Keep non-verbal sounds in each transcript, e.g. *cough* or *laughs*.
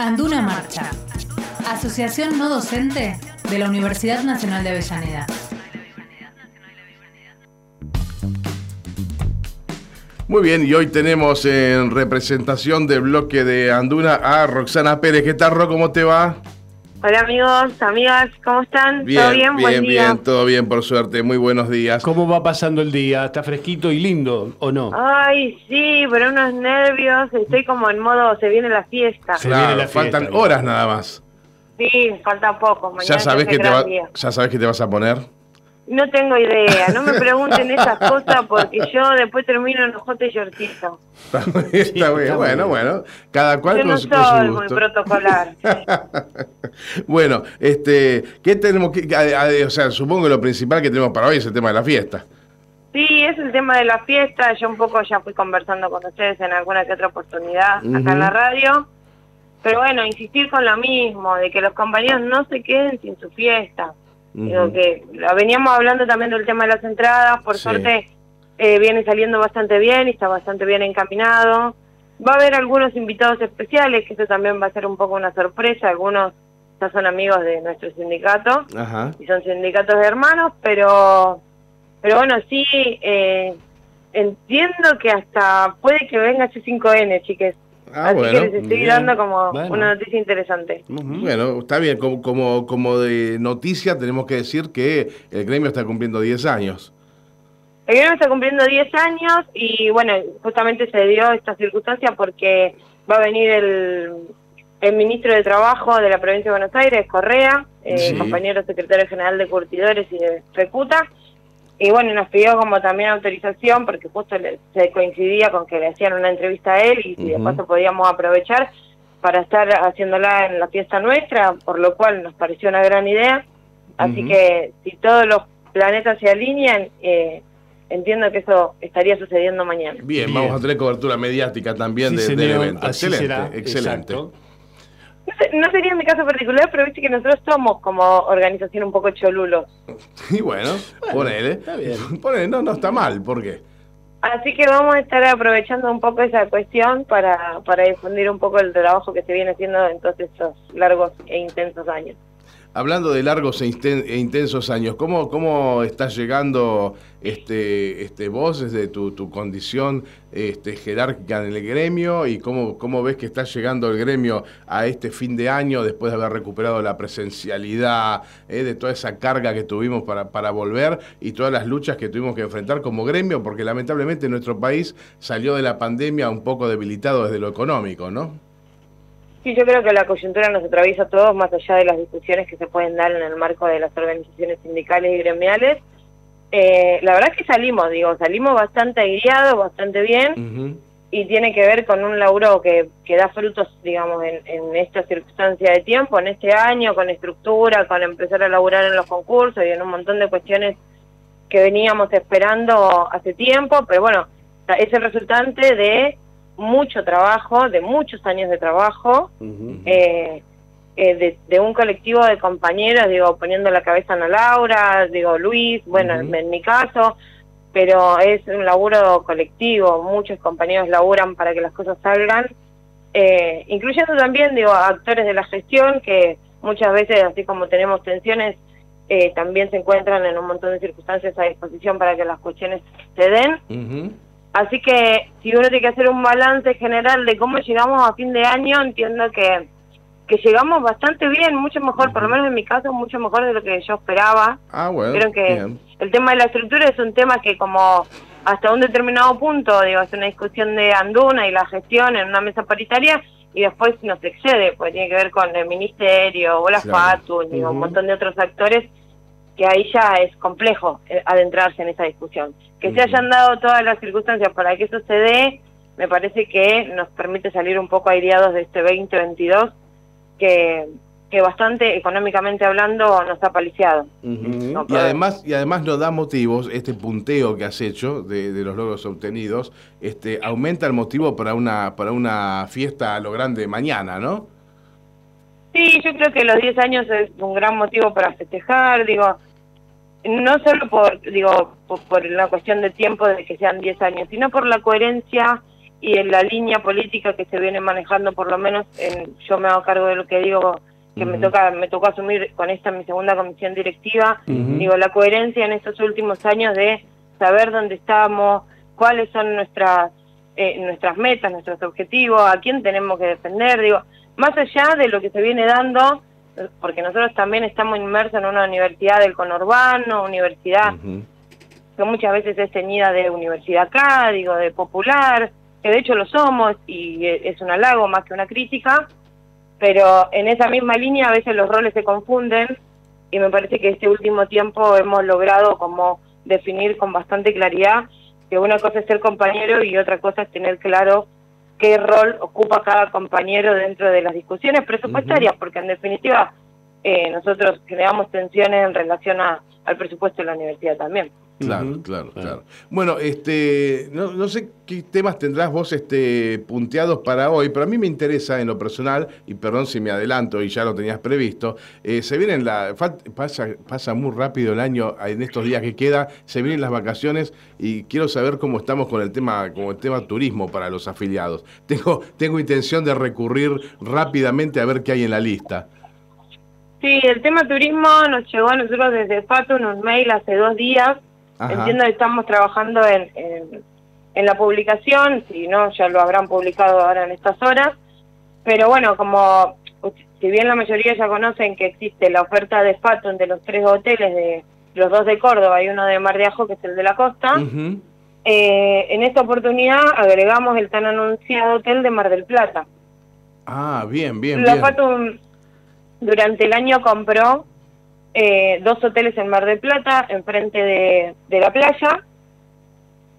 Anduna Marcha, Asociación No Docente de la Universidad Nacional de Avellaneda. Muy bien, y hoy tenemos en representación del bloque de Anduna a Roxana Pérez. ¿Qué tal, Ro? ¿Cómo te va? Hola amigos, amigas, ¿cómo están? Bien, ¿Todo bien? bien, bien, todo bien, por suerte. Muy buenos días. ¿Cómo va pasando el día? ¿Está fresquito y lindo o no? Ay, sí, pero unos nervios. Estoy como en modo, se viene la fiesta. Se Claro, viene la fiesta, faltan horas nada más. Sí, falta poco. Mañana ¿Ya sabes, es que te va, día. ¿Ya sabes qué te vas a poner? No tengo idea, no me pregunten esas cosas porque yo después termino en ojote y shortito. Está muy bien, está muy bien. está muy Bueno, bien. bueno. Cada cual Yo con, no su- con su soy muy gusto. protocolar. *laughs* bueno, este, ¿qué tenemos que, a- a- o sea, supongo que lo principal que tenemos para hoy es el tema de la fiesta. Sí, es el tema de la fiesta. Yo un poco ya fui conversando con ustedes en alguna que otra oportunidad acá en la radio. Pero bueno, insistir con lo mismo, de que los compañeros no se queden sin su fiesta. Digo Ujú. que veníamos hablando también del tema de las entradas, por Sí. suerte eh, viene saliendo bastante bien y está bastante bien encaminado. Va a haber algunos invitados especiales, que eso también va a ser un poco una sorpresa. Algunos ya son amigos de nuestro sindicato Ajá. y son sindicatos de hermanos, pero, pero bueno, sí, eh, entiendo que hasta puede que venga C5N, chiques. Ah, Así bueno. que les estoy bien. dando como Bueno. una noticia interesante. Bueno, está bien, como, como, como de noticia tenemos que decir que el gremio está cumpliendo 10 años. El gremio está cumpliendo 10 años y bueno, justamente se dio esta circunstancia porque va a venir el, el ministro de Trabajo de la provincia de Buenos Aires, Correa, eh, Sí. compañero secretario general de Curtidores y de Fecuta, y bueno, nos pidió como también autorización porque justo le- se coincidía con que le hacían una entrevista a él y, y de Ujú. paso podíamos aprovechar para estar haciéndola en la fiesta nuestra, por lo cual nos pareció una gran idea. Así que si todos los planetas se alinean, eh, entiendo que eso estaría sucediendo mañana. Bien, Bien. vamos a tener cobertura mediática también Sí, de- del evento. así excelente, será, excelente. exacto. *laughs* No, sería mi caso particular, pero viste que nosotros somos como organización un poco cholulos. *laughs* Y bueno, ponele. está bien. *laughs* Ponele, no, no está mal, ¿por qué? Así que vamos a estar aprovechando un poco esa cuestión para, para difundir un poco el trabajo que se viene haciendo en todos estos largos e intensos años. Hablando de largos e, e intensos años, ¿cómo, cómo estás llegando este, este, vos desde tu, tu condición este, jerárquica en el gremio y cómo, cómo ves que está llegando el gremio a este fin de año después de haber recuperado la presencialidad, eh, de toda esa carga que tuvimos para, para volver y todas las luchas que tuvimos que enfrentar como gremio? Porque lamentablemente nuestro país salió de la pandemia un poco debilitado desde lo económico, ¿no? Sí, yo creo que la coyuntura nos atraviesa a todos, más allá de las discusiones que se pueden dar en el marco de las organizaciones sindicales y gremiales. Eh, la verdad es que salimos, digo, salimos bastante guiados, bastante bien, y tiene que ver con un laburo que, que da frutos, digamos, en, en esta circunstancia de tiempo, en este año, con estructura, con empezar a laburar en los concursos y en un montón de cuestiones que veníamos esperando hace tiempo, pero bueno, es el resultante de mucho trabajo, de muchos años de trabajo, eh, eh, de, de un colectivo de compañeros, digo, poniendo la cabeza en Ana Laura, digo, Luis, bueno, en, en mi caso, pero es un laburo colectivo, muchos compañeros laburan para que las cosas salgan, eh, incluyendo también, digo, actores de la gestión que muchas veces, así como tenemos tensiones, eh, también se encuentran en un montón de circunstancias a disposición para que las cuestiones se den. Así que si uno tiene que hacer un balance general de cómo llegamos a fin de año, entiendo que, que llegamos bastante bien, mucho mejor, por lo menos en mi caso, mucho mejor de lo que yo esperaba. Ah, bueno. Creo que bien. el tema de la estructura es un tema que como hasta un determinado punto, digo, es una discusión de Anduna y la gestión en una mesa paritaria y después nos excede, porque tiene que ver con el ministerio, o la Claro. FATU, digo, un montón de otros actores que ahí ya es complejo eh, adentrarse en esa discusión. Que se hayan dado todas las circunstancias para que eso se dé, me parece que nos permite salir un poco aireados de este 2022 que, que bastante económicamente hablando nos ha paliciado. No, Y además, y además nos da motivos, este punteo que has hecho de, de los logros obtenidos, este, aumenta el motivo para una, para una fiesta a lo grande mañana, ¿no? Sí, yo creo que los 10 años es un gran motivo para festejar, digo, no solo por, digo, por, por la cuestión de tiempo de que sean 10 años, sino por la coherencia y en la línea política que se viene manejando, por lo menos en, yo me hago cargo de lo que digo, que me toca me tocó asumir con esta mi segunda comisión directiva, digo, la coherencia en estos últimos años de saber dónde estamos, cuáles son nuestras eh, nuestras metas, nuestros objetivos, a quién tenemos que defender, digo, más allá de lo que se viene dando, porque nosotros también estamos inmersos en una universidad del conurbano, universidad que muchas veces es teñida de universidad acá, digo, de popular, que de hecho lo somos y es un halago más que una crítica, pero en esa misma línea a veces los roles se confunden y me parece que este último tiempo hemos logrado como definir con bastante claridad que una cosa es ser compañero y otra cosa es tener claro qué rol ocupa cada compañero dentro de las discusiones presupuestarias, porque en definitiva eh, nosotros generamos tensiones en relación a, al presupuesto de la universidad también. Claro, claro, claro. Bueno, este, no, no, sé qué temas tendrás vos este, punteados para hoy, pero a mí me interesa en lo personal, y perdón si me adelanto y ya lo tenías previsto, eh, se vienen la, pasa, pasa muy rápido el año en estos días que queda, se vienen las vacaciones y quiero saber cómo estamos con el tema, con el tema turismo para los afiliados. Tengo, tengo intención de recurrir rápidamente a ver qué hay en la lista. Sí, el tema turismo nos llegó a nosotros desde Pato un mail hace dos días Entiendo que estamos trabajando en, en, la publicación, si no, ya lo habrán publicado ahora en estas horas. Pero bueno, como si bien la mayoría ya conocen que existe la oferta de Fatum de los tres hoteles, de los dos de Córdoba y uno de Mar de Ajo, que es el de la costa, eh, en esta oportunidad agregamos el tan anunciado hotel de Mar del Plata. Ah, bien, bien. La Fatum durante el año compró eh, dos hoteles en Mar del Plata, enfrente de, de la playa,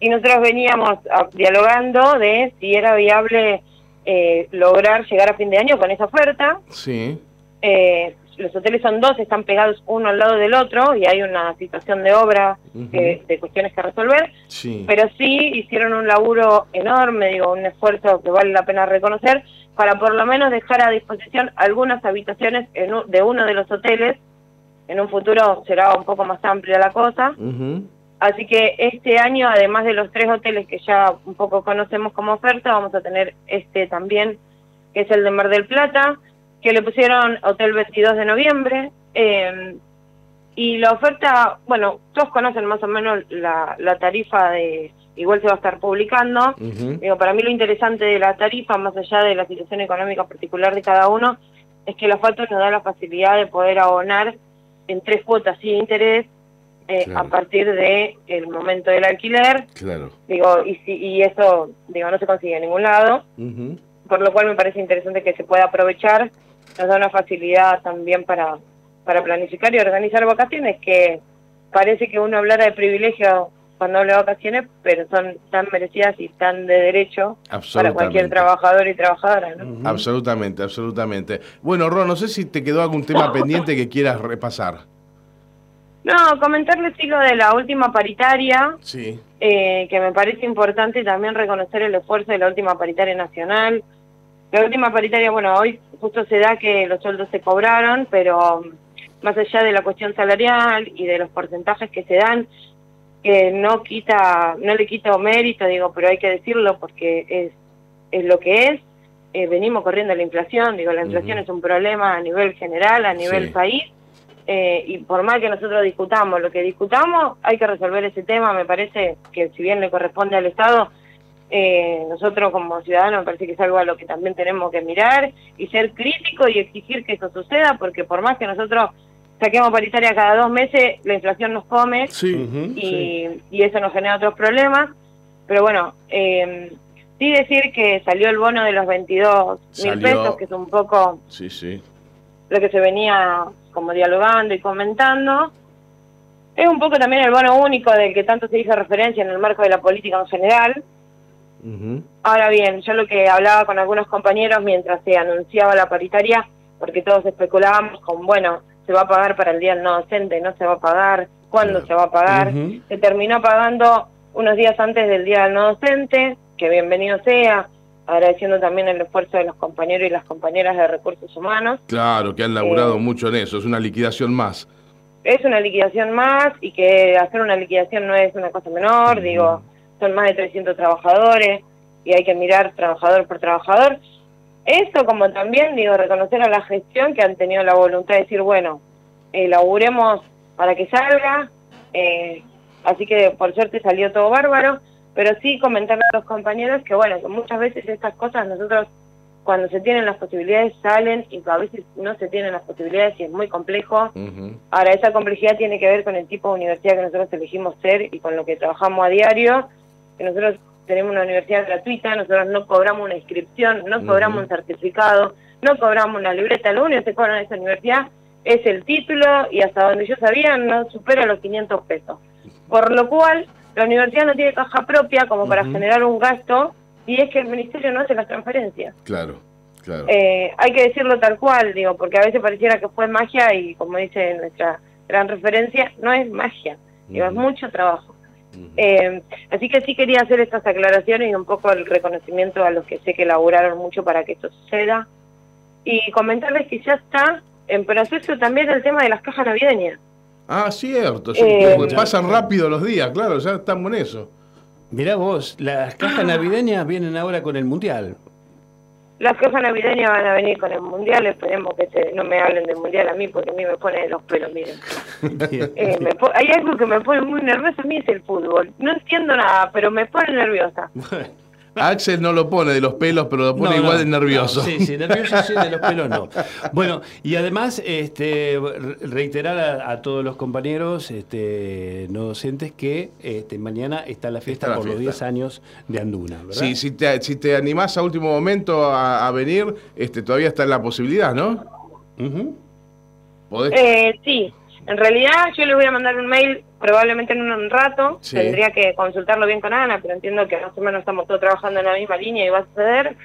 y nosotros veníamos dialogando de si era viable eh, lograr llegar a fin de año con esa oferta. Sí. Eh, los hoteles son dos, están pegados uno al lado del otro y hay una situación de obra de cuestiones que resolver. Sí. Pero sí hicieron un laburo enorme, digo, un esfuerzo que vale la pena reconocer para por lo menos dejar a disposición algunas habitaciones en, de uno de los hoteles en un futuro será un poco más amplia la cosa. Así que este año, además de los tres hoteles que ya un poco conocemos como oferta, vamos a tener este también, que es el de Mar del Plata, que le pusieron Hotel 22 de noviembre. Em, y la oferta, bueno, todos conocen más o menos la, la tarifa de, igual se va a estar publicando. Digo, para mí lo interesante de la tarifa, más allá de la situación económica particular de cada uno, es que la oferta nos da la facilidad de poder abonar en tres cuotas sin interés eh, a partir de el momento del alquiler. Claro. Digo, y, si, y eso digo no se consigue en ningún lado, por lo cual me parece interesante que se pueda aprovechar, nos da una facilidad también para, para planificar y organizar vacaciones, que parece que uno hablara de privilegio cuando habla de vacaciones, pero son tan merecidas y tan de derecho para cualquier trabajador y trabajadora. ¿no? Absolutamente, absolutamente. Bueno, Ron, no sé si te quedó algún tema *laughs* pendiente que quieras repasar. No, comentarles sí lo de la última paritaria, sí. Eh, que me parece importante también reconocer el esfuerzo de la última paritaria nacional. La última paritaria, bueno, hoy justo se da que los sueldos se cobraron, pero más allá de la cuestión salarial y de los porcentajes que se dan, que no quita, no le quita mérito, digo, pero hay que decirlo porque es, es lo que es. Eh, venimos corriendo la inflación, digo, la inflación es un problema a nivel general, a nivel país, eh, y por más que nosotros discutamos lo que discutamos, hay que resolver ese tema, me parece que si bien le corresponde al Estado, eh, nosotros como ciudadanos me parece que es algo a lo que también tenemos que mirar y ser críticos y exigir que eso suceda, porque por más que nosotros saquemos paritaria cada dos meses, la inflación nos come y, y, eso nos genera otros problemas. Pero bueno, eh, sí decir que salió el bono de los 22 mil pesos, que es un poco sí, sí. lo que se venía como dialogando y comentando. Es un poco también el bono único del que tanto se hizo referencia en el marco de la política en general. Ahora bien, yo lo que hablaba con algunos compañeros mientras se anunciaba la paritaria, porque todos especulábamos con, bueno, se va a pagar para el día del no docente, no se va a pagar, cuándo se va a pagar. Se terminó pagando unos días antes del día del no docente, que bienvenido sea, agradeciendo también el esfuerzo de los compañeros y las compañeras de recursos humanos. Claro, que han laburado eh, mucho en eso, es una liquidación más. Es una liquidación más y que hacer una liquidación no es una cosa menor, digo, son más de 300 trabajadores, y hay que mirar trabajador por trabajador. Eso como también, digo, reconocer a la gestión que han tenido la voluntad de decir, bueno, elaboremos para que salga, eh, así que por suerte salió todo bárbaro, pero sí comentarle a los compañeros que bueno, que muchas veces estas cosas nosotros cuando se tienen las posibilidades salen y a veces no se tienen las posibilidades y es muy complejo. Ahora, esa complejidad tiene que ver con el tipo de universidad que nosotros elegimos ser y con lo que trabajamos a diario, que nosotros tenemos una universidad gratuita, nosotros no cobramos una inscripción, no cobramos un certificado, no cobramos una libreta, lo único que se cobra en esa universidad es el título y hasta donde yo sabía no supera los 500 pesos. Por lo cual, la universidad no tiene caja propia como para generar un gasto y es que el ministerio no hace las transferencias. Claro, claro. Eh, hay que decirlo tal cual, digo, porque a veces pareciera que fue magia y como dice nuestra gran referencia, no es magia, digo, es mucho trabajo. Eh, así que sí quería hacer estas aclaraciones y un poco el reconocimiento a los que sé que laburaron mucho para que esto suceda. Y comentarles que ya está en proceso también el tema de las cajas navideñas. Ah, cierto, eh, pasan rápido los días, claro, ya estamos en eso. Mirá vos, las cajas navideñas vienen ahora con el Mundial. Las cajas navideñas van a venir con el Mundial, esperemos que no me hablen del Mundial a mí, porque a mí me pone los pelos, miren. Eh, hay algo que me pone muy nerviosa, a mí es el fútbol. No entiendo nada, pero me pone nerviosa. Axel no lo pone de los pelos, pero lo pone igual de nervioso. sí, sí, nervioso sí, de los pelos no. Bueno, y además este, reiterar a, todos los compañeros este, no docentes que este, mañana está la fiesta por los 10 años de Anduna. ¿verdad? Sí, si te, si te animás a último momento a, venir, este, todavía está en la posibilidad, ¿no? eh, sí, en realidad yo les voy a mandar un mail probablemente en un rato, tendría que consultarlo bien con Ana, pero entiendo que más o menos estamos todos trabajando en la misma línea y va a suceder.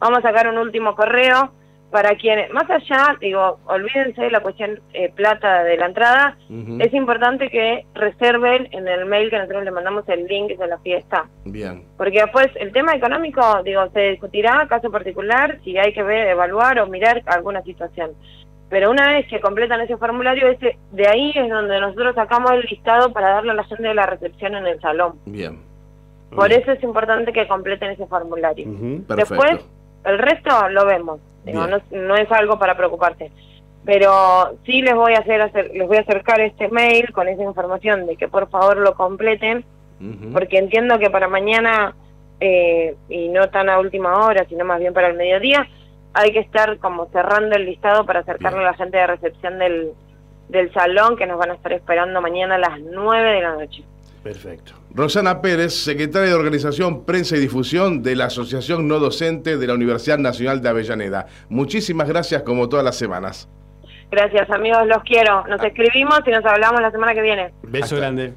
Vamos a sacar un último correo para quienes, más allá, digo, olvídense de la cuestión eh, plata de la entrada, es importante que reserven en el mail que nosotros le mandamos el link de la fiesta. Bien. Porque después el tema económico, digo, se discutirá caso particular si hay que ver, evaluar o mirar alguna situación. Pero una vez que completan ese formulario, ese, de ahí es donde nosotros sacamos el listado para darle a la gente de la recepción en el salón. Bien. Por eso es importante que completen ese formulario. Después, el resto lo vemos. no, es algo para preocuparse. Pero sí les voy a hacer, les voy a acercar este mail con esa información de que por favor lo completen, porque entiendo que para mañana eh, y no tan a última hora, sino más bien para el mediodía, hay que estar como cerrando el listado para acercarle a la gente de recepción del, del salón que nos van a estar esperando mañana a las 9 de la noche. Perfecto. Rosana Pérez, secretaria de Organización, Prensa y Difusión de la Asociación No Docente de la Universidad Nacional de Avellaneda. Muchísimas gracias como todas las semanas. Gracias amigos, los quiero. Nos ah. escribimos y nos hablamos la semana que viene. Beso grande.